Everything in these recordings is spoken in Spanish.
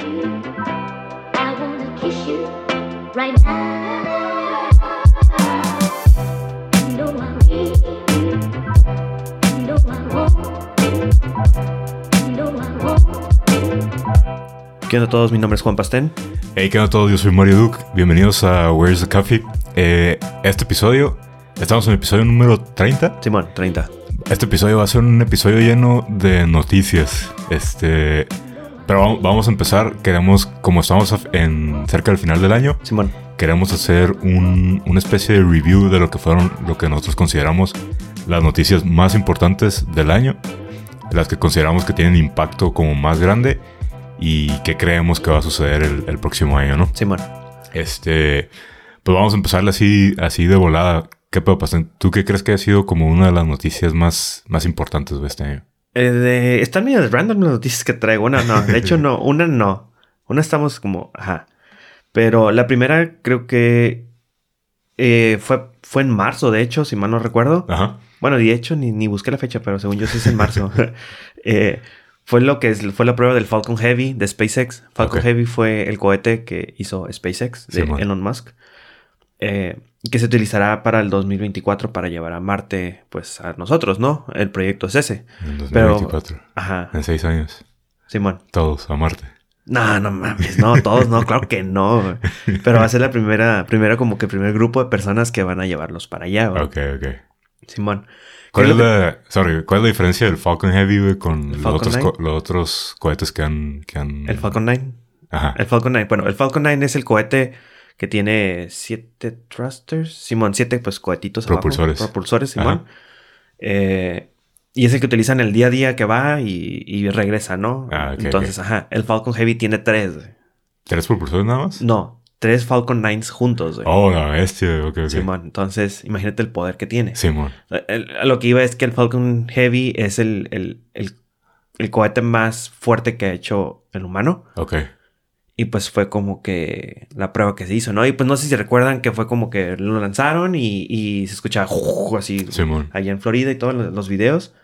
¿Qué onda a todos? Mi nombre es Juan Pastén. Hey, ¿qué onda a todos? Yo soy Mario Duke. Bienvenidos a Where's the Coffee. Eh, este episodio, estamos en el episodio número 30. Simón, 30. Este episodio va a ser un episodio lleno de noticias. Este. Pero vamos, a empezar. Queremos, como estamos en cerca del final del año, Simón. queremos hacer un- una especie de review de lo que fueron, lo que nosotros consideramos las noticias más importantes del año, las que consideramos que tienen impacto como más grande y que creemos que va a suceder el, el próximo año, ¿no? Simón. Este, pues vamos a empezarle así, así de volada. ¿Qué puede pasar? ¿Tú qué crees que ha sido como una de las noticias más, más importantes de este año? Eh, de- están medio random las noticias que traigo. Una no. De hecho, no. Una no. Una estamos como... Ajá. Pero la primera creo que... eh, fue, fue en marzo, de hecho, si mal no recuerdo. Ajá. Bueno, de hecho, ni, ni busqué la fecha, pero según yo sí es en marzo. Eh, fue lo que es, fue la prueba del Falcon Heavy de SpaceX. Falcon. Heavy fue el cohete que hizo SpaceX de. Elon Musk. Eh, que se utilizará para el 2024 para llevar a Marte, pues a nosotros, ¿no? El proyecto es ese. En Pero- 2024. Ajá. En seis años. Simón. Todos a Marte. No, no mames, no, todos no, claro que no. Pero va a ser la primera, primera como que primer grupo de personas que van a llevarlos para allá, güey. Ok, ok. Simón. ¿Cuál ¿Qué es, que- la, sorry, ¿cuál es la diferencia del Falcon Heavy güey, con los otros, 9? co- los otros cohetes que han, que han... El Falcon 9. Ajá. El Falcon 9. Bueno, el Falcon 9 es el cohete que tiene siete thrusters. Simón, siete pues cohetitos abajo. Propulsores. Propulsores, Simón. Eh, y es el que utilizan el día a día que va y, y regresa, ¿no? Ah, ok, Entonces, ajá. El Falcon Heavy tiene tres. ¿Tres propulsores nada más? No, tres Falcon 9s juntos. güey. Oh, la bestia. Ok, ok. Simón. Entonces, imagínate el poder que tiene. Simón. El- lo que iba es que el Falcon Heavy es el, el, el, el cohete más fuerte que ha hecho el humano. Ok. Y pues fue como que la prueba que se hizo, ¿no? Y pues no sé si recuerdan que fue como que lo lanzaron y, y se escuchaba así Simón. allá en Florida y todos los, videos.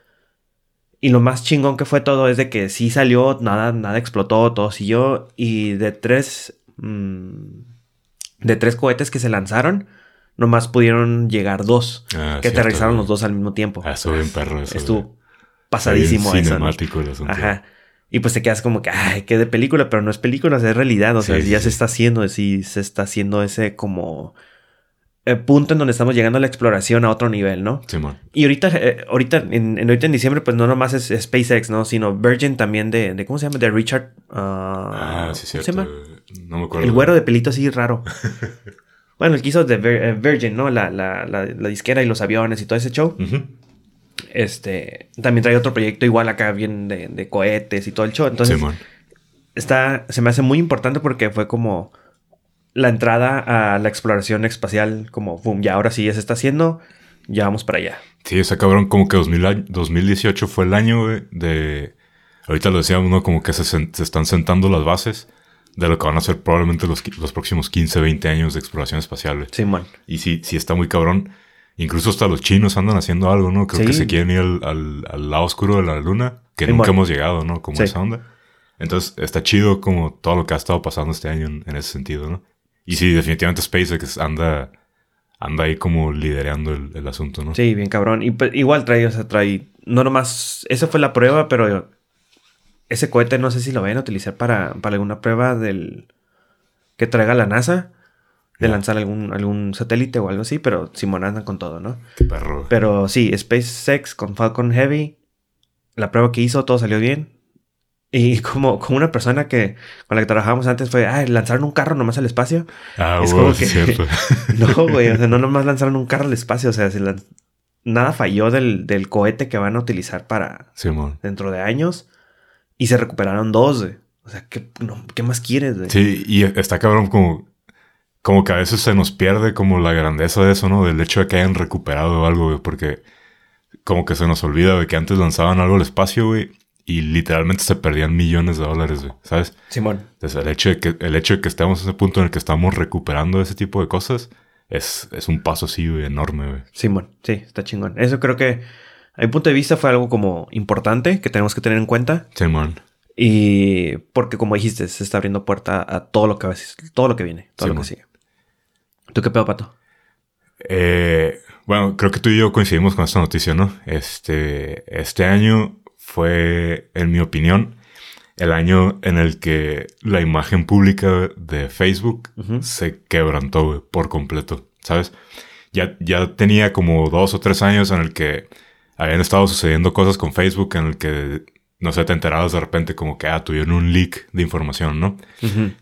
Y lo más chingón que fue todo es de que sí salió, nada, nada explotó, todo siguió. Y de tres. mm, de tres cohetes que se lanzaron, nomás pudieron llegar dos. Ah, que cierto, aterrizaron güey. los dos al mismo tiempo. Ah, estuvo bien perro eso. Estuvo güey. pasadísimo bien eso. ¿no? el asunto. Ajá. Y pues te quedas como que, ay, qué de película, pero no es película, es realidad. O sea, Sí, ya sí, se sí. está haciendo, sí, se está haciendo ese como eh, punto en donde estamos llegando a la exploración a otro nivel, ¿no? Simón. Y ahorita, eh, ahorita, en, en- ahorita en diciembre, pues no nomás es, es SpaceX, ¿no? Sino Virgin también de, de ¿cómo se llama? De Richard. ah, Ah, sí, ¿cómo cierto. se llama? No me acuerdo. El güero de pelito así raro. bueno, el que hizo de eh, Virgin, ¿no? La, la, la, la disquera y los aviones y todo ese show. Ujú. Este, también trae otro proyecto igual acá, bien de, de cohetes y todo el show. Entonces, Simón. está, se me hace muy importante porque fue como la entrada a la exploración espacial, como, boom, ya ahora sí ya se está haciendo, ya vamos para allá. Sí, ese cabrón como que 2000 año- 2018 fue el año, güey, de... Ahorita lo decíamos, ¿no? Como que se, se están sentando las bases de lo que van a ser probablemente los, los próximos 15, 20 años de exploración espacial. Simón. Y sí, sí está muy cabrón. Incluso hasta los chinos andan haciendo algo, ¿no? Creo Sí. que se quieren ir al, al- al lado oscuro de la luna, que Sí, nunca bueno. hemos llegado, ¿no? Como Sí. esa onda. Entonces, está chido como todo lo que ha estado pasando este año en, en ese sentido, ¿no? Y sí, definitivamente SpaceX anda, anda ahí como liderando el, el asunto, ¿no? Sí, bien cabrón. Y pues, igual trae, o sea, trae, no nomás, esa fue la prueba, pero ese cohete no sé si lo vayan a utilizar para, para alguna prueba del que traiga la NASA. De lanzar algún, algún satélite o algo así, pero Simón anda con todo, ¿no? Qué perro. Pero sí, SpaceX con Falcon Heavy, la prueba que hizo, todo salió bien. Y como, como una persona que con la que trabajábamos antes fue, ah, lanzaron un carro nomás al espacio. Ah, es güey, como que- cierto. No, güey, o sea, no nomás lanzaron un carro al espacio, o sea, nada falló del, del cohete que van a utilizar para Simón. dentro de años y se recuperaron dos, güey. O sea, ¿qué, no, ¿qué más quieres, güey? Sí, y está cabrón como, como que a veces se nos pierde como la grandeza de eso, ¿no? Del hecho de que hayan recuperado algo, güey, porque como que se nos olvida de que antes lanzaban algo al espacio, güey, y literalmente se perdían millones de dólares, güey, ¿sabes? Simón. Entonces el hecho de que, el hecho de que estemos en ese punto en el que estamos recuperando ese tipo de cosas es, es un paso así, güey, enorme, güey. Simón, sí, está chingón. Eso creo que, a mi punto de vista, fue algo como importante que tenemos que tener en cuenta. Simón. Y porque como dijiste, se está abriendo puerta a todo lo que, todo lo que viene, todo Sí, lo que sigue. ¿Tú qué pedo, Pato? Eh, bueno, creo que tú y yo coincidimos con esta noticia, ¿no? Este, este año fue, en mi opinión, el año en el que la imagen pública de Facebook se quebrantó por completo, ¿sabes? Ya, ya tenía como dos o tres años en el que habían estado sucediendo cosas con Facebook en el que, no sé, te enterabas de repente como que, ah, tuvieron un leak de información, ¿no?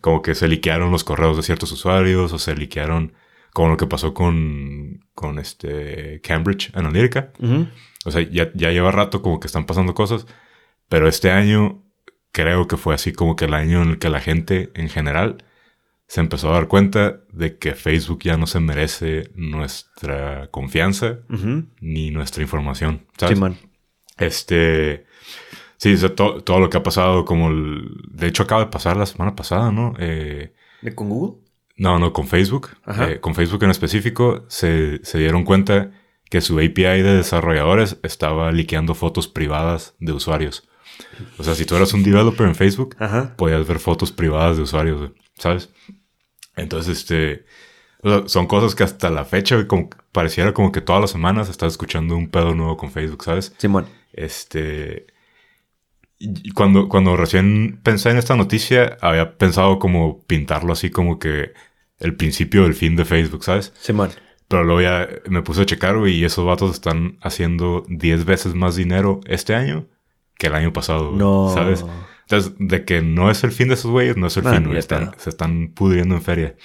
Como que se liquearon los correos de ciertos usuarios o se liquearon como lo que pasó con, con este Cambridge Analytica. Ujú. O sea, ya, ya lleva rato como que están pasando cosas, pero este año creo que fue así como que el año en el que la gente en general se empezó a dar cuenta de que Facebook ya no se merece nuestra confianza ni nuestra información. ¿sabes? Simón. Este. Sí, o sea, to- todo lo que ha pasado, como el. De hecho, acaba de pasar la semana pasada, ¿no? Eh, ¿De con Google? No, no, con Facebook. Eh, con Facebook en específico, se, se dieron cuenta que su API de desarrolladores estaba liqueando fotos privadas de usuarios. O sea, si tú eras un developer en Facebook, Ajá. podías ver fotos privadas de usuarios, ¿sabes? Entonces, este, o sea, son cosas que hasta la fecha, como pareciera como que todas las semanas estás escuchando un pedo nuevo con Facebook, ¿sabes? Simón. Este, cuando, cuando recién pensé en esta noticia, había pensado como pintarlo así como que el principio del fin de Facebook, ¿sabes? Simón. Pero luego ya me puse a checar, güey, y esos vatos están haciendo 10 veces más dinero este año que el año pasado, güey, No. ¿sabes? Entonces, de que no es el fin de esos güeyes, no es el Ah, fin, güey. Están- se están pudriendo en feria.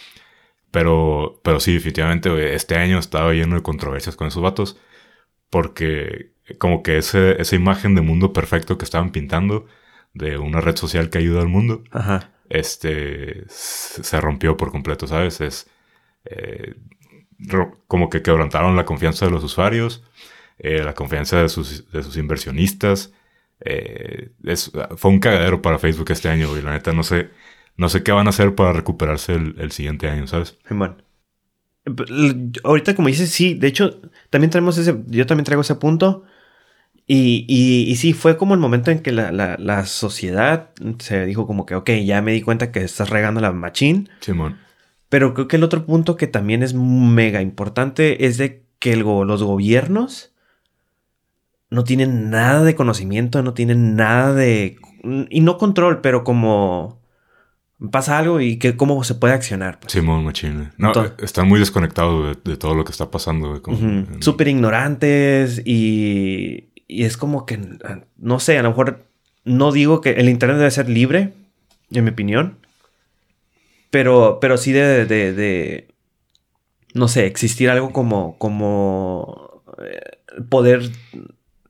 Pero, pero sí, definitivamente, güey, este año estaba lleno de controversias con esos vatos. Porque como que ese, esa imagen de mundo perfecto que estaban pintando, de una red social que ayuda al mundo, Ajá. este se rompió por completo, ¿sabes? Es eh, como que quebrantaron la confianza de los usuarios, eh, la confianza de sus, de sus inversionistas. Eh, es- fue un cagadero para Facebook este año, y la neta no sé, no sé qué van a hacer para recuperarse el, el siguiente año, ¿sabes? L- Ahorita, como dices, sí, de hecho, también traemos ese, yo también traigo ese punto. Y, y, y sí, fue como el momento en que la, la, la sociedad se dijo como que, ok, ya me di cuenta que estás regando la machín. Simón. Pero creo que el otro punto que también es mega importante es de que el los gobiernos no tienen nada de conocimiento, no tienen nada de... Y no control, pero como pasa algo y que cómo se puede accionar. pues. Simón Machine. No, Entonces- están muy desconectados de, de todo lo que está pasando. en- Súper ignorantes y, y es como que, no sé, a lo mejor no digo que el Internet debe ser libre, en mi opinión, pero, pero sí de, de, de, no sé, existir algo como, como eh, poder,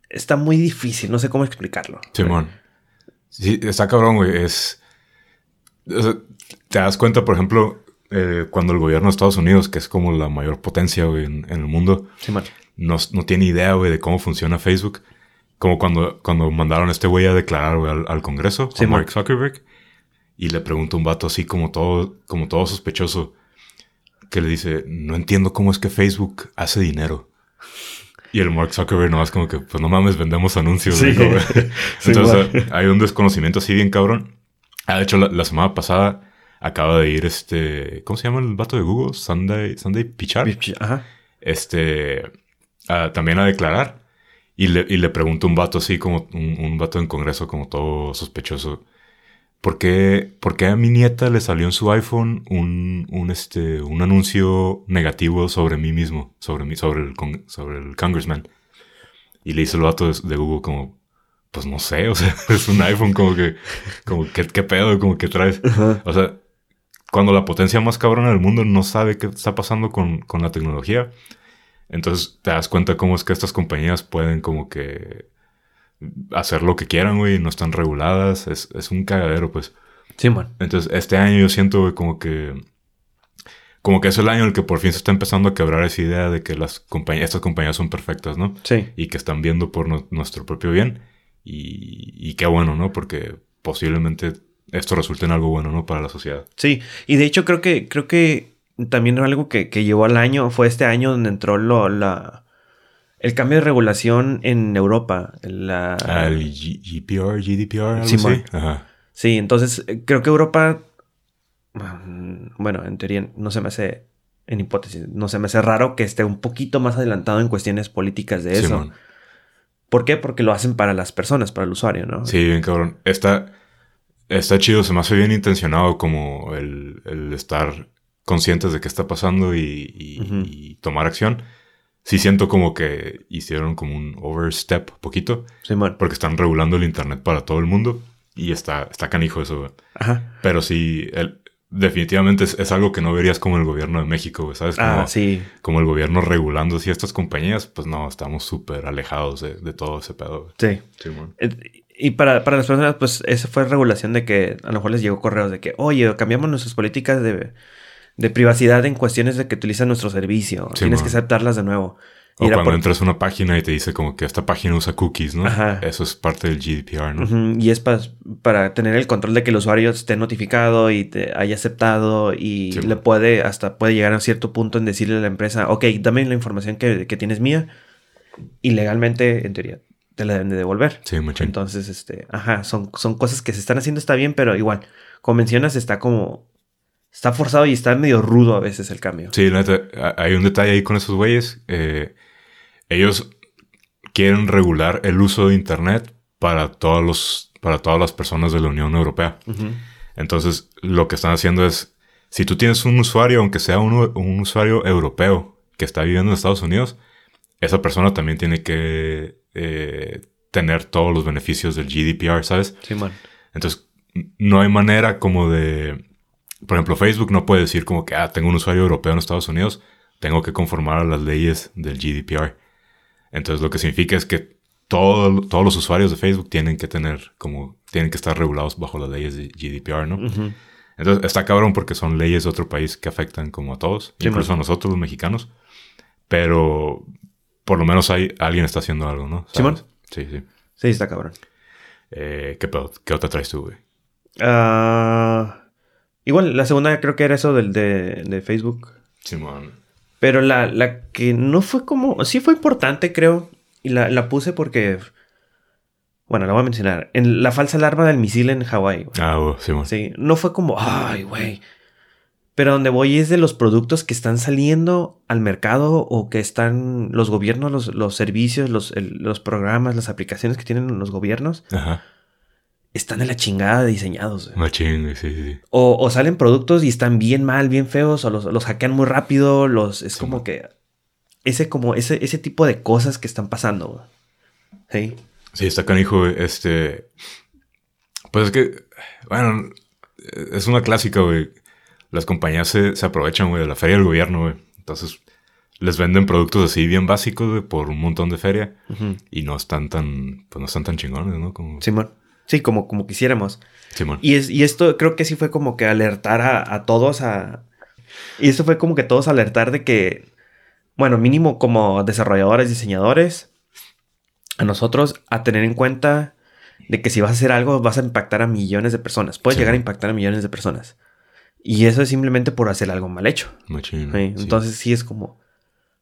está muy difícil, no sé cómo explicarlo. Simón. Sí, está cabrón, güey. Es. o sea, te das cuenta, por ejemplo, eh, cuando el gobierno de Estados Unidos, que es como la mayor potencia güey, en, en el mundo, Simón. No, no tiene idea, güey, de cómo funciona Facebook. Como cuando, cuando mandaron a este güey a declarar, güey, al, al Congreso, a Simón. Mark Zuckerberg, y le pregunta un vato así como todo, como todo sospechoso, que le dice, no entiendo cómo es que Facebook hace dinero. Y el Mark Zuckerberg nomás como que, pues no mames, vendemos anuncios. Sí. Sí, Entonces hay un desconocimiento así bien cabrón. Ah, de hecho, la, la semana pasada acaba de ir este, ¿cómo se llama el vato de Google? Sunday, Sunday Pichar Ajá. este, también a declarar. Y le, y le pregunto a un vato así, como un, un vato en congreso, como todo sospechoso. ¿Por qué, por qué a mi nieta le salió en su iPhone un, un, este, un anuncio negativo sobre mí mismo, sobre, mí, sobre, el, sobre el congressman? Y le hizo el vato de, de Google como, pues no sé, o sea, es un iPhone como que, como, ¿qué, qué pedo? Como que traes. Ajá. O sea, cuando la potencia más cabrona del mundo no sabe qué está pasando con, con la tecnología, entonces te das cuenta cómo es que estas compañías pueden como que hacer lo que quieran, güey, no están reguladas, es, es un cagadero, pues. Simón. Entonces, este año yo siento, güey, como que... Como que es el año en el que por fin se está empezando a quebrar esa idea de que las compañías, estas compañías son perfectas, ¿no? Sí. Y que están viendo por nu- nuestro propio bien. Y, y qué bueno, ¿no? Porque posiblemente esto resulte en algo bueno, ¿no? Para la sociedad. Sí, y de hecho creo que creo que también algo que, que llevó al año fue este año donde entró lo, la el cambio de regulación en Europa. La, G- GPR, GDPR, algo así. Ajá. Sí, entonces eh, creo que Europa, mm, bueno, en teoría no se me hace, en hipótesis, no se me hace raro que esté un poquito más adelantado en cuestiones políticas de eso. Simón. ¿Por qué? Porque lo hacen para las personas, para el usuario, ¿no? Sí, bien cabrón. Está, está chido, se me hace bien intencionado como el, el estar conscientes de qué está pasando y, y- Ujú. y tomar acción. Sí siento como que hicieron como un overstep poquito, porque están regulando el internet para todo el mundo y está, está canijo eso, güey. Ajá. Pero sí, el- definitivamente es, es algo que no verías como el gobierno de México, ¿sabes? Como, Ah, sí. como el gobierno regulando así estas compañías, pues no, estamos súper alejados de, de todo ese pedo. Sí. Simón. Eh, Y para, para las personas, pues esa fue regulación de que a lo mejor les llegó correos de que, oye, cambiamos nuestras políticas de, de privacidad en cuestiones de que utilizan nuestro servicio. Sí, Tienes man. que aceptarlas de nuevo. O cuando por- entras a una página y te dice como que esta página usa cookies, ¿no? Ajá. Eso es parte del GDPR, ¿no? Y es pa- para tener el control de que el usuario esté notificado y te haya aceptado y Sí, le man. puede, hasta puede llegar a cierto punto en decirle a la empresa, ok, dame la información que, que tienes mía y legalmente, en teoría, te la deben de devolver. Sí, machín. Entonces, este, ajá, son, son cosas que se están haciendo, está bien, pero igual, como mencionas, está como, está forzado y está medio rudo a veces el cambio. Sí, la neta, a- hay un detalle ahí con esos güeyes. eh, ellos quieren regular el uso de Internet para, todos los, para todas las personas de la Unión Europea. Entonces, lo que están haciendo es, si tú tienes un usuario, aunque sea un, un usuario europeo que está viviendo en Estados Unidos, esa persona también tiene que eh, tener todos los beneficios del GDPR, ¿sabes? Simón. Entonces, n- no hay manera como de... Por ejemplo, Facebook no puede decir como que, ah, tengo un usuario europeo en Estados Unidos, tengo que conformar a las leyes del GDPR. Entonces, lo que significa es que todo- todos los usuarios de Facebook tienen que tener como, tienen que estar regulados bajo las leyes de GDPR, ¿no? Ujú. Entonces, está cabrón porque son leyes de otro país que afectan como a todos, Sí, incluso man. a nosotros los mexicanos. Pero por lo menos hay, alguien está haciendo algo, ¿no? Simón. Sí, sí. Sí, está cabrón. Eh, ¿qué? ¿Qué otra traes tú, güey? Ah, igual, la segunda creo que era eso del de, de Facebook. Simón. Pero la, la que no fue como. Sí fue importante, creo. Y la, la puse porque. Bueno, la voy a mencionar. En la falsa alarma del misil en Hawái. Ah, güey, Simón. Sí, no fue como. Ay, güey. Pero donde voy es de los productos que están saliendo al mercado o que están los gobiernos, los, los servicios, los, el- los programas, las aplicaciones que tienen los gobiernos, Ajá. Están de la chingada diseñados. güey. Machín, sí, sí, sí. O, o salen productos y están bien mal, bien feos, o los, los hackean muy rápido, los, es como que ese como ese, ese tipo de cosas que están pasando. Sí. Sí, está canijo. Este. Pues es que. Bueno, es una clásica, güey. Las compañías se, se aprovechan, güey, de la feria del gobierno, güey. Entonces, les venden productos así bien básicos, güey, por un montón de feria. Y no están tan. Pues no están tan chingones, ¿no? Como. Simón. Sí, como, como quisiéramos. Simón. Y, es, y esto creo que sí fue como que alertar a, a todos a... Y esto fue como que todos alertar de que, bueno, mínimo como desarrolladores, diseñadores, a nosotros a tener en cuenta de que si vas a hacer algo vas a impactar a millones de personas. Puedes Sí. llegar a impactar a millones de personas. Y eso es simplemente por hacer algo mal hecho. ¿sí? güey, sí. Entonces sí es como...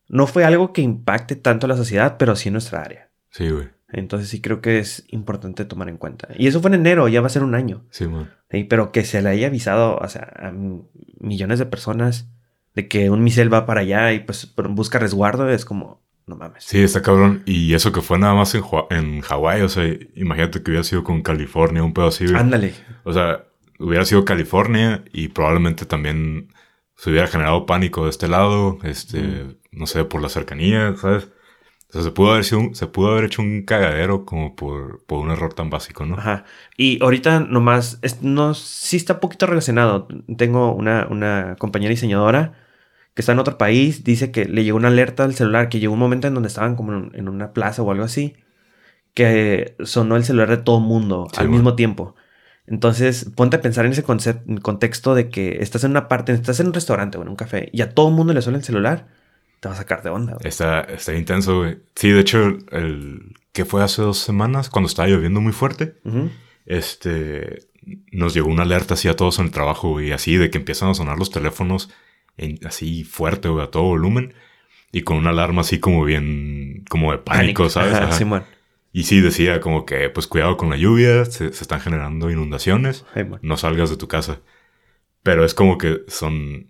No fue algo que impacte tanto a la sociedad, pero sí en nuestra área. Sí, güey. Entonces sí creo que es importante tomar en cuenta. Y eso fue en enero, ya va a ser un año. Sí, pero que se le haya avisado o sea, a millones de personas de que un misil va para allá y pues busca resguardo es como, no mames. Sí, está cabrón. Y eso que fue nada más en, en Hawái. O sea, imagínate que hubiera sido con California, un pedo así. Ándale. O sea, hubiera sido California y probablemente también se hubiera generado pánico de este lado, este, no sé, por la cercanía, ¿sabes? O sea, se pudo haber sido un- se pudo haber hecho un cagadero como por, por un error tan básico, ¿no? Ajá. Y ahorita nomás, es- no, sí está un poquito relacionado. Tengo una, una compañera diseñadora que está en otro país, dice que le llegó una alerta al celular, que llegó un momento en donde estaban como en, en una plaza o algo así, que sonó el celular de todo mundo Sí, al bueno. mismo tiempo. Entonces, ponte a pensar en ese concep- en contexto de que estás en una parte, estás en un restaurante o en un café y a todo el mundo le suena el celular, te va a sacar de onda. güey. Está, está intenso, güey. Sí, de hecho, el que fue hace dos semanas, cuando estaba lloviendo muy fuerte, este, nos llegó una alerta así a todos en el trabajo, güey, así de que empiezan a sonar los teléfonos en- así fuerte, güey, a todo volumen. Y con una alarma así como bien, como de pánico, ¿sabes? Ajá, Ajá. Simón. Y sí, decía como que, pues cuidado con la lluvia, se, se están generando inundaciones, Hey, man. no salgas de tu casa. Pero es como que son,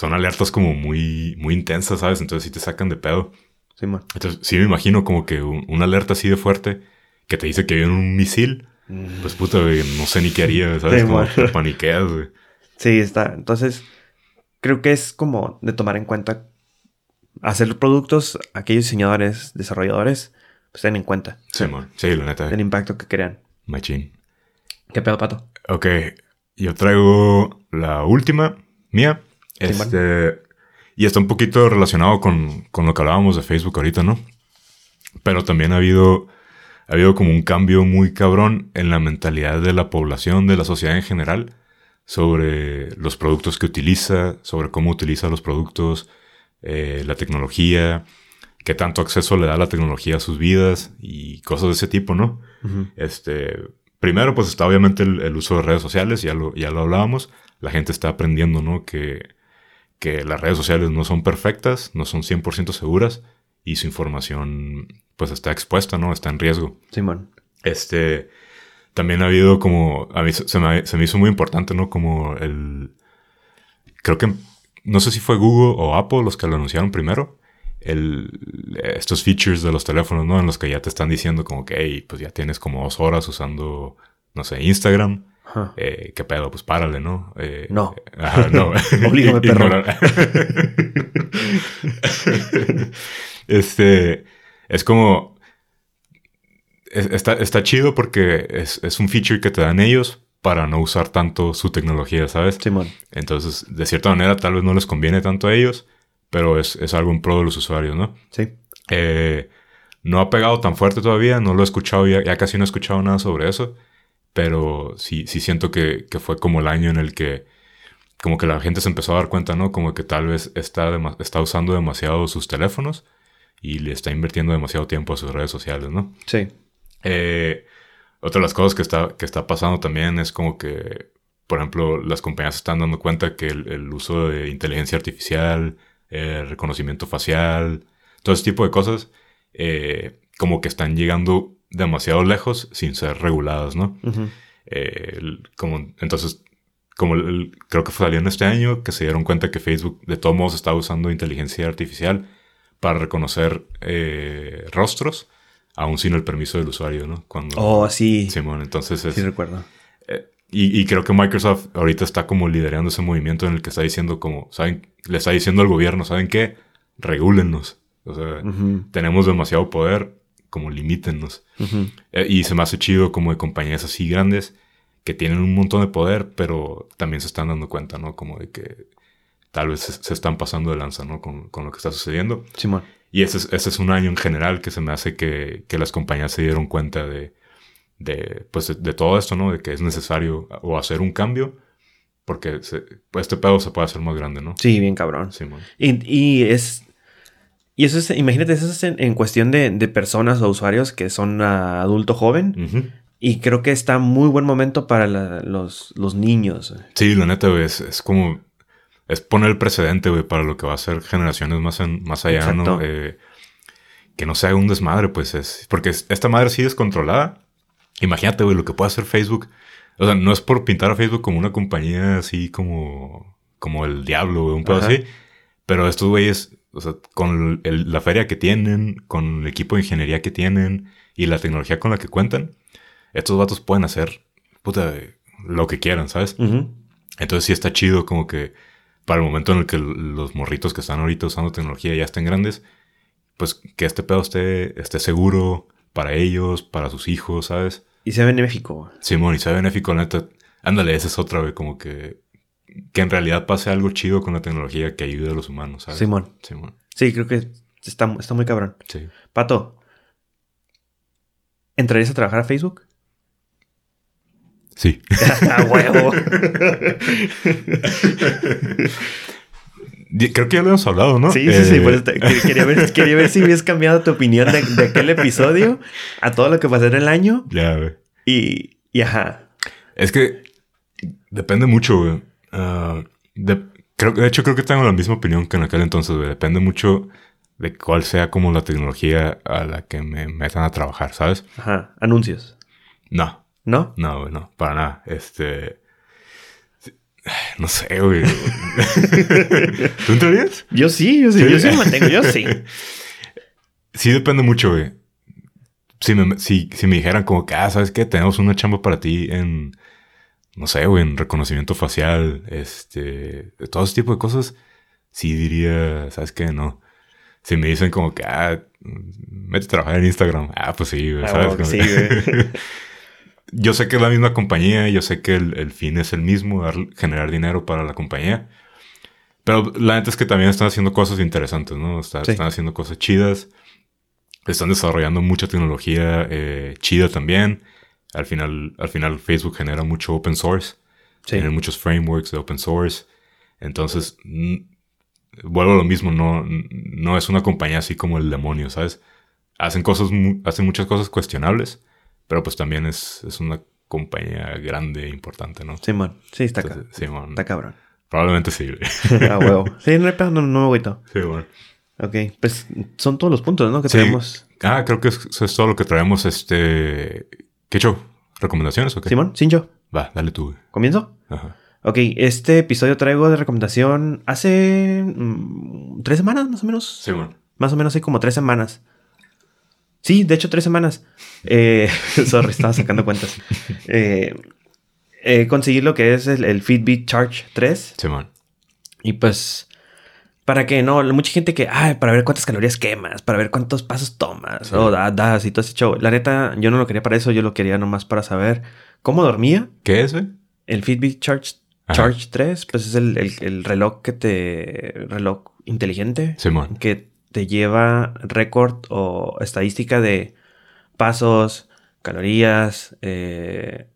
son alertas como muy, muy intensas, ¿sabes? Entonces sí te sacan de pedo. Simón. Entonces sí me imagino como que un- una alerta así de fuerte que te dice que viene un misil, pues puta, güey, no sé ni qué haría, ¿sabes? Sí, como man. te paniqueas, güey. Sí, está. Entonces, creo que es como de tomar en cuenta hacer productos, aquellos diseñadores, desarrolladores, pues ten en cuenta Sí, man. Sí, la neta. el impacto que crean. Machín. ¿Qué pedo, pato? Ok, yo traigo la última mía. Este, y está un poquito relacionado con, con lo que hablábamos de Facebook ahorita, ¿no? Pero también ha habido, ha habido como un cambio muy cabrón en la mentalidad de la población, de la sociedad en general, sobre los productos que utiliza, sobre cómo utiliza los productos, eh, la tecnología, qué tanto acceso le da la tecnología a sus vidas y cosas de ese tipo, ¿no? Este, primero, pues está obviamente el, el uso de redes sociales, ya lo, ya lo hablábamos. La gente está aprendiendo, ¿no? Que, que las redes sociales no son perfectas, no son 100% seguras y su información, pues está expuesta, ¿no? Está en riesgo. Simón. Este, también ha habido como, a mí se se me, se me hizo muy importante, ¿no? Como el, creo que, no sé si fue Google o Apple los que lo anunciaron primero, el, estos features de los teléfonos, ¿no? En los que ya te están diciendo como que, hey, pues ya tienes como dos horas usando, no sé, Instagram. Ajá. Eh, ¿Qué pedo? Pues párale, ¿no? Eh, No. Ajá, no. Oblígame, perro. Este, es como, es- está, está chido porque es, es un feature que te dan ellos para no usar tanto su tecnología, ¿sabes? Simón. Entonces, de cierta manera, tal vez no les conviene tanto a ellos, pero es, es algo en pro de los usuarios, ¿no? Sí. Eh, no ha pegado tan fuerte todavía, no lo he escuchado, ya, ya casi no he escuchado nada sobre eso, pero sí, sí siento que, que fue como el año en el que como que la gente se empezó a dar cuenta, ¿no? Como que tal vez está, está usando demasiado sus teléfonos y le está invirtiendo demasiado tiempo a sus redes sociales, ¿no? Sí. Eh, otra de las cosas que está, que está pasando también es como que, por ejemplo, las compañías están dando cuenta que el, el uso de inteligencia artificial, eh, reconocimiento facial, todo ese tipo de cosas, eh, como que están llegando demasiado lejos sin ser reguladas, ¿no? Eh, como, entonces, como el- creo que salió en este año, que se dieron cuenta que Facebook de todos modos estaba usando inteligencia artificial para reconocer eh, rostros, aún sin el permiso del usuario, ¿no? Cuando, Oh, sí. Sí, Simón, entonces es... recuerdo. eh, y, y creo que Microsoft ahorita está como liderando ese movimiento en el que está diciendo como, ¿saben? Le está diciendo al gobierno, ¿saben qué? Regúlennos. O sea, tenemos demasiado poder, como limítennos. Ujú. Eh, y se me hace chido como de compañías así grandes que tienen un montón de poder, pero también se están dando cuenta, ¿no? Como de que tal vez se, se están pasando de lanza, ¿no? Con, con lo que está sucediendo. Simón. Y ese es, ese es un año en general que se me hace que, que las compañías se dieron cuenta de, de, pues de, de todo esto, ¿no? De que es necesario o hacer un cambio, porque se- pues este pedo se puede hacer más grande, ¿no? Sí, bien cabrón. Simón. Y, y es. Y eso es, imagínate, eso es en, en cuestión de, de personas o usuarios que son ah, adulto joven. Y creo que está muy buen momento para la- los, los niños. Sí, la neta, güey, es, es como... Es poner el precedente, güey, para lo que va a ser generaciones más, en- más allá, ¿no? Eh, que no se haga un desmadre, pues es... Porque es- esta madre sí descontrolada. Imagínate, güey, lo que puede hacer Facebook. O sea, no es por pintar a Facebook como una compañía así como... Como el diablo, güey, un pedo Ajá. así. Pero estos güeyes, o sea, con el- la feria que tienen, con el equipo de ingeniería que tienen y la tecnología con la que cuentan, estos vatos pueden hacer, puta, lo que quieran, ¿sabes? Entonces sí está chido como que para el momento en el que los morritos que están ahorita usando tecnología ya estén grandes, pues que este pedo esté, esté seguro para ellos, para sus hijos, ¿sabes? Y se ven en México. Simón, y sea benéfico, neta. Ándale, esa es otra, güey, como que... Que en realidad pase algo chido con la tecnología que ayude a los humanos, ¿sabes? Simón. Simón, Sí, creo que está, está muy cabrón. sí. Pato, ¿entrarías a trabajar a Facebook? Sí. ¡A huevo! Creo que ya lo hemos hablado, ¿no? Sí, sí, sí. Eh, quería, ver, quería ver si habías cambiado tu opinión de, de aquel episodio a todo lo que pasó en el año. Ya, güey. Y, y ajá. Es que depende mucho, güey. Ah, de, creo, de hecho, creo que tengo la misma opinión que en aquel entonces, güey. Depende mucho de cuál sea como la tecnología a la que me metan a trabajar, ¿sabes? Ajá. Anuncios. No, ¿No? no, güey, no, para nada. Este. No sé, güey. ¿Tú entrarías? Yo sí, yo sí. ¿Sí? Yo sí me mantengo, yo sí. Sí, depende mucho, güey. Si me, si, si me dijeran como que, ah, ¿sabes qué? Tenemos una chamba para ti en, no sé, güey, en reconocimiento facial, este, de todo ese tipo de cosas, sí diría, ¿sabes qué? No. Si me dicen como que, ah, vete a trabajar en Instagram, ah, pues sí, güey, Ah, ¿sabes? Como- sí, güey. yo sé que es la misma compañía, yo sé que el, el fin es el mismo, dar- generar dinero para la compañía. Pero la neta es que también están haciendo cosas interesantes, ¿no? Sí. Están haciendo cosas chidas. Están desarrollando mucha tecnología eh, chida también. Al final, al final Facebook genera mucho open source. Sí. Tienen muchos frameworks de open source. Entonces, vuelvo a lo mismo, no, no es una compañía así como el demonio, ¿sabes? Hacen cosas, hacen muchas cosas cuestionables, pero pues también es, es una compañía grande e importante, ¿no? Simón. Sí, está, ca- Entonces, sí, man, está cabrón. probablemente sí, huevo. Sí, no no, no me agüito. Sí, bueno. Ok, pues son todos los puntos, ¿no? Que Sí. tenemos. Ah, creo que es- eso es todo lo que traemos, este... ¿Qué show? ¿Recomendaciones o qué? Simón, sin yo. Va, dale tú. ¿Comienzo? Ajá. Ok, este episodio traigo de recomendación hace mm, tres semanas más o menos. Sí, bueno. Más o menos hace como tres semanas. Sí, de hecho tres semanas. Eh, sorry, estaba sacando cuentas. Eh, eh, conseguí lo que es el, el Fitbit Charge 3. Sí, man. Y pues, para que no, mucha gente que, ay, para ver cuántas calorías quemas, para ver cuántos pasos tomas, Sí. o da- das y todo ese show. La neta, yo no lo quería para eso, yo lo quería nomás para saber cómo dormía. ¿Qué es, güey? El Fitbit Charge, Ajá. Charge 3, pues es el, el- el reloj que te. reloj inteligente Simón. que te lleva récord o estadística de pasos, calorías, eh,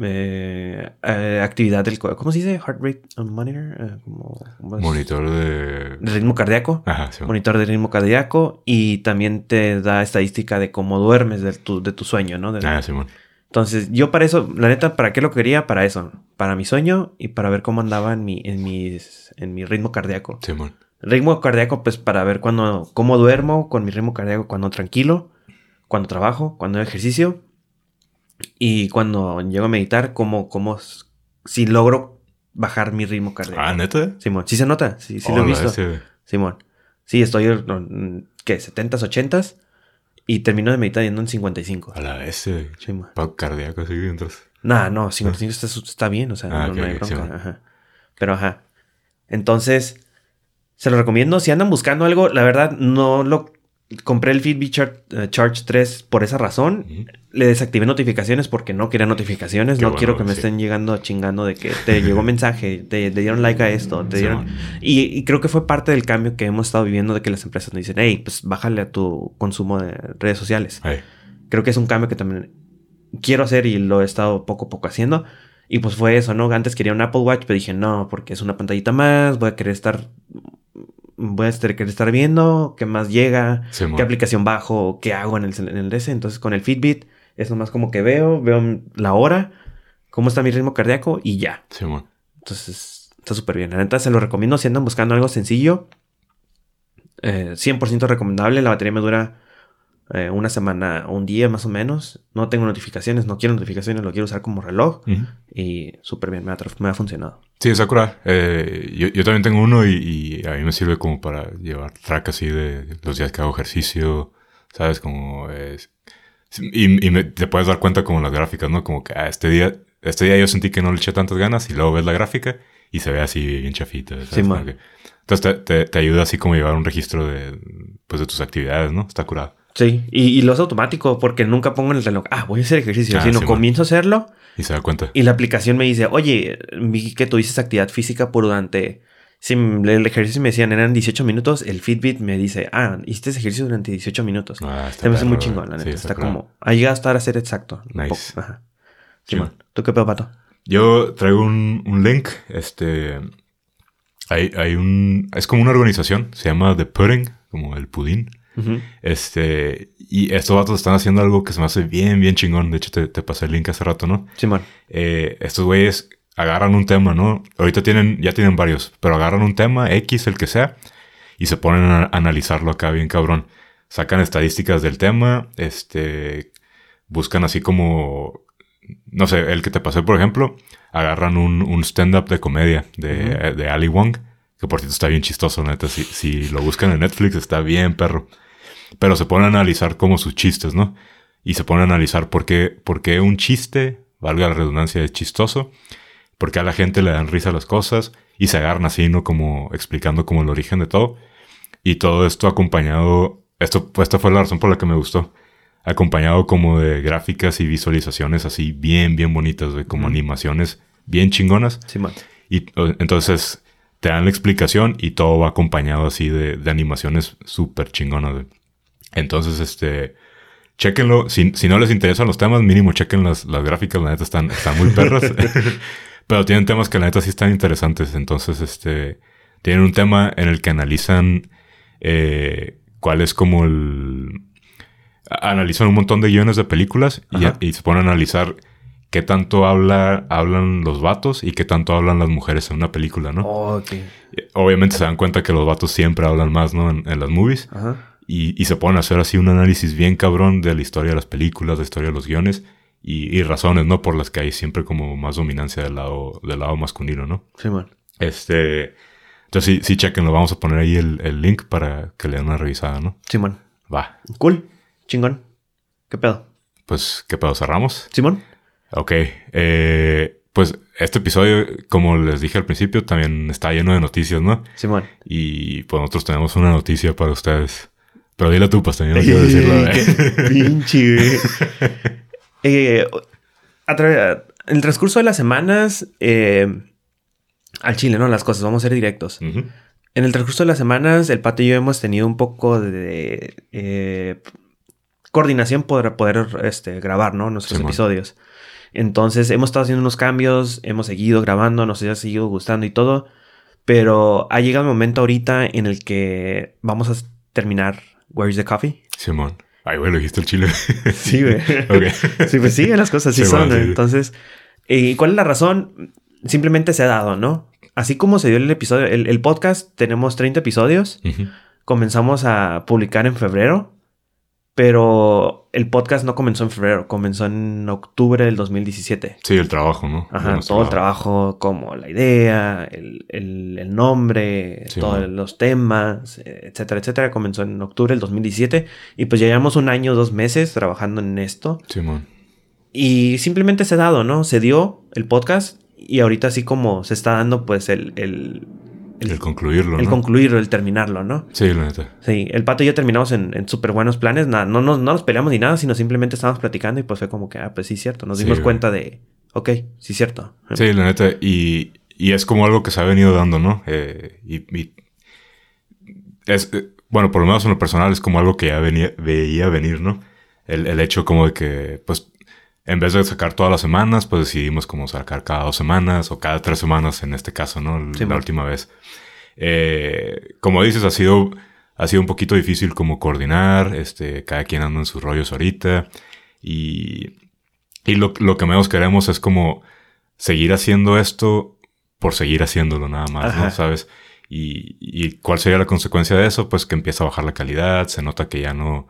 eh, eh, actividad del ¿Cómo se dice? Heart rate monitor. eh, como-? Monitor de... De ritmo cardíaco. Ajá, sí. Monitor de ritmo cardíaco y también te da estadística de cómo duermes de tu, de tu sueño, ¿no? De- Ah, sí, man. entonces, yo para eso, la neta, ¿para qué lo quería? Para eso, para mi sueño y para ver cómo andaba en mi, en mis, en mi ritmo cardíaco. Sí. Ritmo cardíaco, pues para ver cuando, cómo duermo con mi ritmo cardíaco, cuando tranquilo, cuando trabajo, cuando ejercicio y cuando llego a meditar, cómo, cómo, s- si logro bajar mi ritmo cardíaco. Ah, ¿neta? Simón, sí se nota, sí, sí lo he visto. ese. Simón, sí, estoy, ¿qué? 70s, 80s y termino de meditar yendo en 55. A la ese. Simón. Pau cardíaco, así, entonces. Nah, no, 55 está, está bien, o sea, Ah, no, ok, no hay sí, bronca. ajá. Pero ajá. Entonces, se lo recomiendo. Si andan buscando algo, la verdad, no lo compré el Fitbit Char- eh, Charge 3 por esa razón. Le desactivé notificaciones porque no quería notificaciones. Qué no bueno, quiero que me sí. estén llegando chingando de que te llegó mensaje, te, te dieron like a esto, te Sí, dieron. man. Y, y creo que fue parte del cambio que hemos estado viviendo de que las empresas nos dicen, hey, pues bájale a tu consumo de redes sociales creo que es un cambio que también quiero hacer y lo he estado poco a poco haciendo. Y pues fue eso, ¿no? Antes quería un Apple Watch, pero dije, no, porque es una pantallita más, voy a querer estar, voy a estar- querer estar viendo qué más llega, sí, qué aplicación bajo, qué hago en el, en el DS. Entonces con el Fitbit es nomás como que veo, veo la hora, cómo está mi ritmo cardíaco y ya. Sí. Entonces está súper bien. La neta se lo recomiendo si andan buscando algo sencillo. Eh, 100% recomendable. La batería me dura eh, una semana o un día más o menos. No tengo notificaciones, no quiero notificaciones, lo quiero usar como reloj. Y súper bien, me ha, me ha funcionado. Sí, Sakura. Eh, yo, yo también tengo uno y, y a mí me sirve como para llevar track así de los días que hago ejercicio, ¿sabes? Como es... Y, y me- te puedes dar cuenta como las gráficas, ¿no? Como que ah, este día este día yo sentí que no le eché tantas ganas y luego ves la gráfica y se ve así bien chafita. ¿sabes? Sí, man. entonces te, te, te ayuda así como llevar un registro de, pues, de tus actividades, ¿no? Está curado. Sí, y, y lo es automático porque nunca pongo en el reloj, ah, voy a hacer ejercicio, Ah, sino sí, comienzo a hacerlo Y se da cuenta. y la aplicación me dice, oye, vi que tuviste actividad física por durante... Si el ejercicio me decían eran 18 minutos, el Fitbit me dice, ah, hiciste ese ejercicio durante 18 minutos. Ah, está Se me hace muy perro, chingón, la sí, neta. está como. Ha llegado a estar a ser exacto. Nice. Ajá. Simón. ¿Tú qué pedo, pato? Yo traigo un, un link, este... Hay, hay un... Es como una organización, se llama The Pudding, como el pudín. Este... Y estos vatos están haciendo algo que se me hace bien, bien chingón. De hecho, te, te pasé el link hace rato, ¿no? Simón. Eh, estos güeyes agarran un tema, ¿no? Ahorita tienen, ya tienen varios, pero agarran un tema, X, el que sea, y se ponen a analizarlo acá bien cabrón. Sacan estadísticas del tema, este, buscan así como, no sé, el que te pasé, por ejemplo, agarran un, un stand-up de comedia de, de Ali Wong, que por cierto está bien chistoso, neta. Si, si lo buscan en Netflix, está bien, perro. Pero se ponen a analizar como sus chistes, ¿no? Y se ponen a analizar por qué, por qué un chiste, valga la redundancia, es chistoso, por qué a la gente le dan risa las cosas, y se agarran así, ¿no? Como explicando como el origen de todo. Y todo esto acompañado, esto, esta fue la razón por la que me gustó acompañado como de gráficas y visualizaciones así bien, bien bonitas, güey, como animaciones bien chingonas. Sí, man. Y entonces te dan la explicación y todo va acompañado así de, de animaciones súper chingonas. Entonces, este, chéquenlo. Si, si no les interesan los temas, mínimo chequen las, las gráficas, la neta están, están muy perras. Pero tienen temas que la neta sí están interesantes. Entonces, este, tienen un tema en el que analizan eh, cuál es como el... Analizan un montón de guiones de películas y, se ponen a analizar qué tanto habla, hablan los vatos y qué tanto hablan las mujeres en una película, ¿no? Ok. Obviamente se dan cuenta que los vatos siempre hablan más, ¿no? En, en las movies. Ajá. Y, y se ponen a hacer así un análisis bien cabrón de la historia de las películas, de la historia de los guiones y, y razones, ¿no? Por las que hay siempre como más dominancia del lado, del lado masculino, ¿no? Sí, man. Este. Entonces sí, sí, chequenlo. Vamos a poner ahí el, el link para que le den una revisada, ¿no? Simón. Va. Cool. Chingón. ¿Qué pedo? Pues, ¿qué pedo? ¿Cerramos? Simón. Ok. Eh, pues este episodio, como les dije al principio, también está lleno de noticias, ¿no? Simón. Y pues nosotros tenemos una noticia para ustedes. Pero dile tú, yo no quiero decirlo. ¿eh? Pinche, güey. Eh, a tra- en el transcurso de las semanas, eh, al chile, ¿no? Las cosas, vamos a ser directos. En el transcurso de las semanas, el Pato y yo hemos tenido un poco de eh, coordinación para poder este, grabar, ¿no? Nuestros episodios. Entonces, hemos estado haciendo unos cambios, hemos seguido grabando, nos ha seguido gustando y todo. Pero ha llegado el momento ahorita en el que vamos a terminar Where's the Coffee? Simón. Ay, güey, lo dijiste el chile. Sí, güey. ok. Sí, pues sí, las cosas sí son. sí. Entonces, ¿y cuál es la razón? Simplemente se ha dado, ¿no? Así como se dio el episodio, el, el podcast, tenemos 30 episodios. Comenzamos a publicar en febrero, pero el podcast no comenzó en febrero, comenzó en octubre del 2017. Sí, el trabajo, ¿no? Ajá, todo el trabajo, como la idea, el, el- el nombre, Sí, todos bueno. los temas, eh, etcétera, etcétera. Comenzó en octubre del 2017 y pues llevamos un año, dos meses trabajando en esto. Simón. Y simplemente se ha dado, ¿no? Se dio el podcast y ahorita así como se está dando pues el, el, El, concluirlo, el ¿no? concluirlo, el terminarlo, ¿no? sí, la neta. Sí, el pato y yo terminamos en, en súper buenos planes. Nada, no, nos- no nos peleamos ni nada, sino simplemente estábamos platicando y pues fue como que, ah, pues sí, cierto. Nos dimos cuenta de, ok, sí, cierto. Sí, la neta. Y, y es como algo que se ha venido dando, ¿no? Eh, y, y es, eh, bueno, por lo menos en lo personal es como algo que ya venía, veía venir, ¿no? El, el hecho como de que, pues, en vez de sacar todas las semanas, pues decidimos como sacar cada dos semanas o cada tres semanas en este caso, ¿no? Sí, la última vez. Eh, como dices, ha sido, ha sido un poquito difícil como coordinar, este, cada quien anda en sus rollos ahorita. Y, y lo, lo que menos queremos es como seguir haciendo esto por seguir haciéndolo nada más, Ajá. ¿no? ¿Sabes? Y, y cuál sería la consecuencia de eso? Pues que empieza a bajar la calidad, se nota que ya no,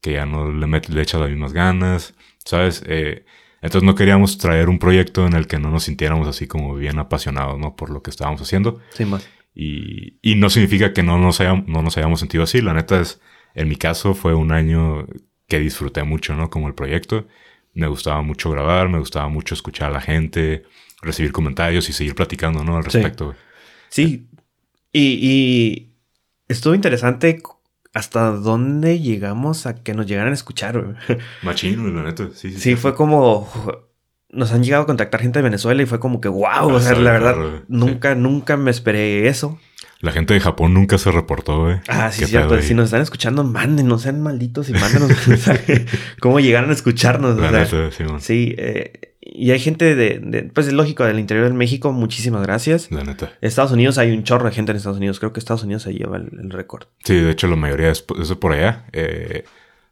que ya no le, met- le echa las mismas ganas, ¿sabes? Eh, entonces no queríamos traer un proyecto en el que no nos sintiéramos así como bien apasionados, ¿no? Por lo que estábamos haciendo. Sí, man. Y, y no significa que no nos, hayam- no nos hayamos sentido así. La neta es, en mi caso fue un año que disfruté mucho, ¿no? Como el proyecto. Me gustaba mucho grabar, me gustaba mucho escuchar a la gente, recibir comentarios y seguir platicando, ¿no? Al Sí. respecto. güey. Sí. Y, y estuvo interesante hasta dónde llegamos a que nos llegaran a escuchar. güey. Machín, la neta. Sí, sí. Sí, fue como... Nos han llegado a contactar gente de Venezuela y fue como que, wow, o Ah, sea, la verdad, claro, nunca, nunca me esperé eso. La gente de Japón nunca se reportó, güey. Ah, sí, cierto. Si nos están escuchando, mándenos, sean malditos y mándenos mensaje. ¿Cómo llegaron a escucharnos? O La sea, neta, sí, eh, y hay gente de, de- pues es lógico, del interior de México. Muchísimas gracias. La neta. Estados Unidos hay un chorro de gente en Estados Unidos. Creo que Estados Unidos se lleva el, el récord. Sí, de hecho la mayoría es, es por allá. Eh,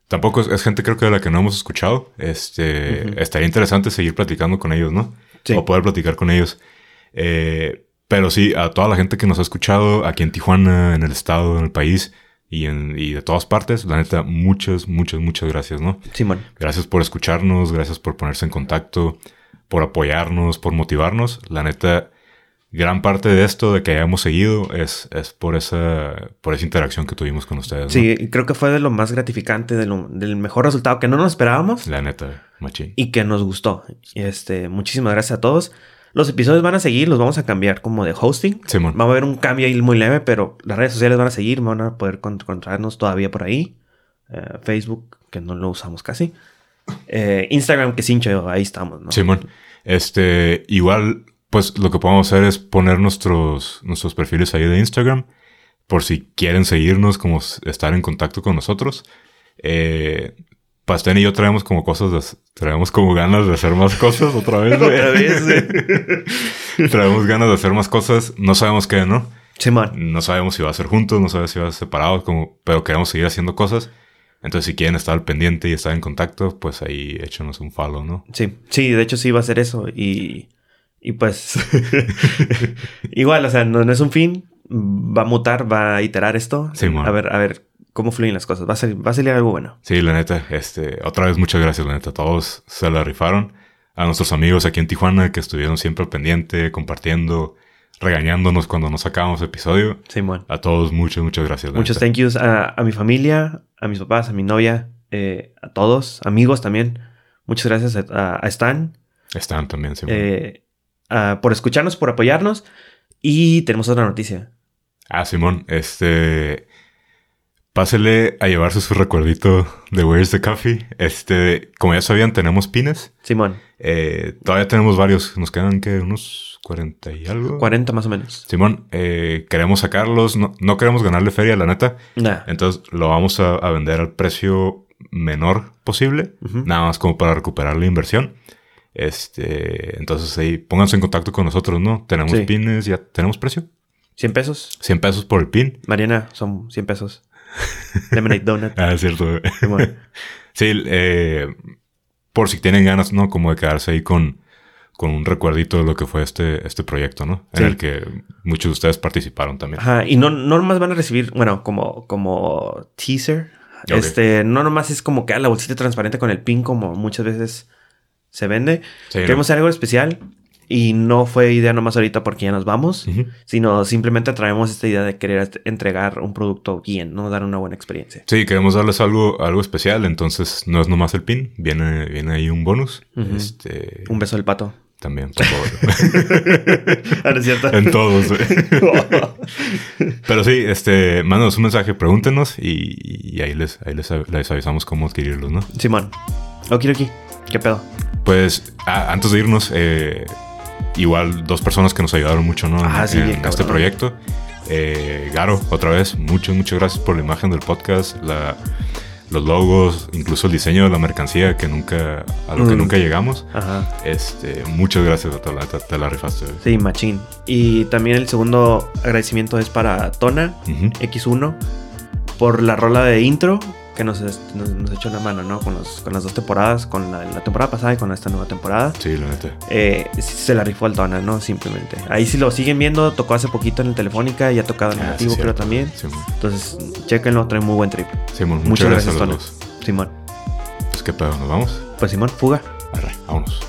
tampoco es, es gente creo que de la que no hemos escuchado. Este. Estaría interesante seguir platicando con ellos, ¿no? Sí. O poder platicar con ellos. Eh, Pero sí, a toda la gente que nos ha escuchado aquí en Tijuana, en el estado, en el país y, en, y de todas partes, la neta, muchas, muchas, muchas gracias, ¿no? Simón. Gracias por escucharnos, gracias por ponerse en contacto, por apoyarnos, por motivarnos. La neta, gran parte de esto, de que hayamos seguido, es, es por, esa, por esa interacción que tuvimos con ustedes. ¿no? Sí, creo que fue de lo más gratificante, de lo- del mejor resultado que no nos esperábamos La neta, machín. y que nos gustó. Este, muchísimas gracias a todos. Los episodios van a seguir, los vamos a cambiar como de hosting. Simón. Va a haber un cambio ahí muy leve, pero las redes sociales van a seguir, van a poder con- encontrarnos todavía por ahí. Eh, Facebook, que no lo usamos casi. Eh, Instagram, que cincho, ahí estamos, ¿no? Simón. Este, igual, pues lo que podemos hacer es poner nuestros, nuestros perfiles ahí de Instagram. Por si quieren seguirnos, como estar en contacto con nosotros. Eh, Pastén y yo traemos como cosas, de- traemos como ganas de hacer más cosas otra vez. Otra vez, traemos ganas de hacer más cosas. No sabemos qué, ¿no? Simón. No sabemos si va a ser juntos, no sabemos si va a ser separados, como, pero queremos seguir haciendo cosas. Entonces, si quieren estar al pendiente y estar en contacto, pues ahí échenos un follow, ¿no? Sí, sí, de hecho sí va a ser eso. Y, y pues, igual, o sea, no, no es un fin. Va a mutar, va a iterar esto. Sí, mon. a ver, a ver cómo fluyen las cosas. Va a, salir, va a salir algo bueno. Sí, la neta, este, otra vez muchas gracias, la neta. Todos se la rifaron. A nuestros amigos aquí en Tijuana que estuvieron siempre al pendiente, compartiendo, regañándonos cuando nos sacábamos episodio. Simón. A todos, muchas, muchas gracias. Muchos neta. thank yous a, a mi familia, a mis papás, a mi novia, eh, a todos, amigos también. Muchas gracias a, a- Stan Están también, sí. eh, a- por escucharnos, por apoyarnos. Y tenemos otra noticia. Ah, Simón, este. Pásele a llevarse su recuerdito de Where's the Coffee. Este, como ya sabían, tenemos pines. Simón, Eh, todavía tenemos varios. Nos quedan, que Unos 40 y algo. 40 más o menos. Simón, eh, queremos sacarlos. No, no queremos ganarle feria, la neta. Nah. Entonces lo vamos a, a vender al precio menor posible. Nada más como para recuperar la inversión. Este, entonces ahí pónganse en contacto con nosotros, ¿no? Tenemos Sí. pines, ya tenemos precio. 100 pesos. 100 pesos por el pin. Mariana, son 100 pesos. Lemonade Donut. Ah, es cierto. sí, eh, por si tienen ganas, ¿no? Como de quedarse ahí con, con un recuerdito de lo que fue este, este proyecto, ¿no? En Sí. el que muchos de ustedes participaron también. Ajá, y no, no nomás van a recibir, bueno, como, como teaser. Este, no nomás es como que ah, la bolsita transparente con el pin, como muchas veces se vende. Sí, ¿no? Queremos hacer algo especial. Y no fue idea nomás ahorita porque ya nos vamos, sino simplemente traemos esta idea de querer entregar un producto bien, ¿no? Dar una buena experiencia. Sí, queremos darles algo, algo especial, entonces no es nomás el pin, viene, viene ahí un bonus. Este Un beso del pato. también, por favor. Ah, ¿no es cierto? en todos. Pero sí, este, mándanos un mensaje, pregúntenos y, y ahí les, ahí les, les avisamos cómo adquirirlos, ¿no? Simón. Okidoki. ¿Qué pedo? Pues a- antes de irnos, eh, igual dos personas que nos ayudaron mucho, ¿no? En, Ah, sí, en bien este proyecto. Eh, Garo, otra vez, muchas, muchas gracias por la imagen del podcast, la, los logos, incluso el diseño de la mercancía que nunca, a lo que Mm. nunca llegamos. Ajá. Este, muchas gracias, te la, te, te la rifaste. Sí, machín. Y también el segundo agradecimiento es para Tona Ujú. X1 por la rola de intro que nos, nos, nos echó la mano, ¿no? Con, los- con las dos temporadas, con la, la temporada pasada y con esta nueva temporada. Sí, la neta. Eh, se la rifó al Tona, ¿no? Simplemente. Ahí si lo siguen viendo, tocó hace poquito en el Telefónica y ha tocado en el Ah, sí, nativo, creo cierto. también. Simón. Entonces, chequenlo, trae muy buen trip. Simón, muchas, Muchas gracias, gracias, a Tona. los dos. Simón. Pues qué pedo, nos vamos. Pues Simón, fuga. Arre, vámonos.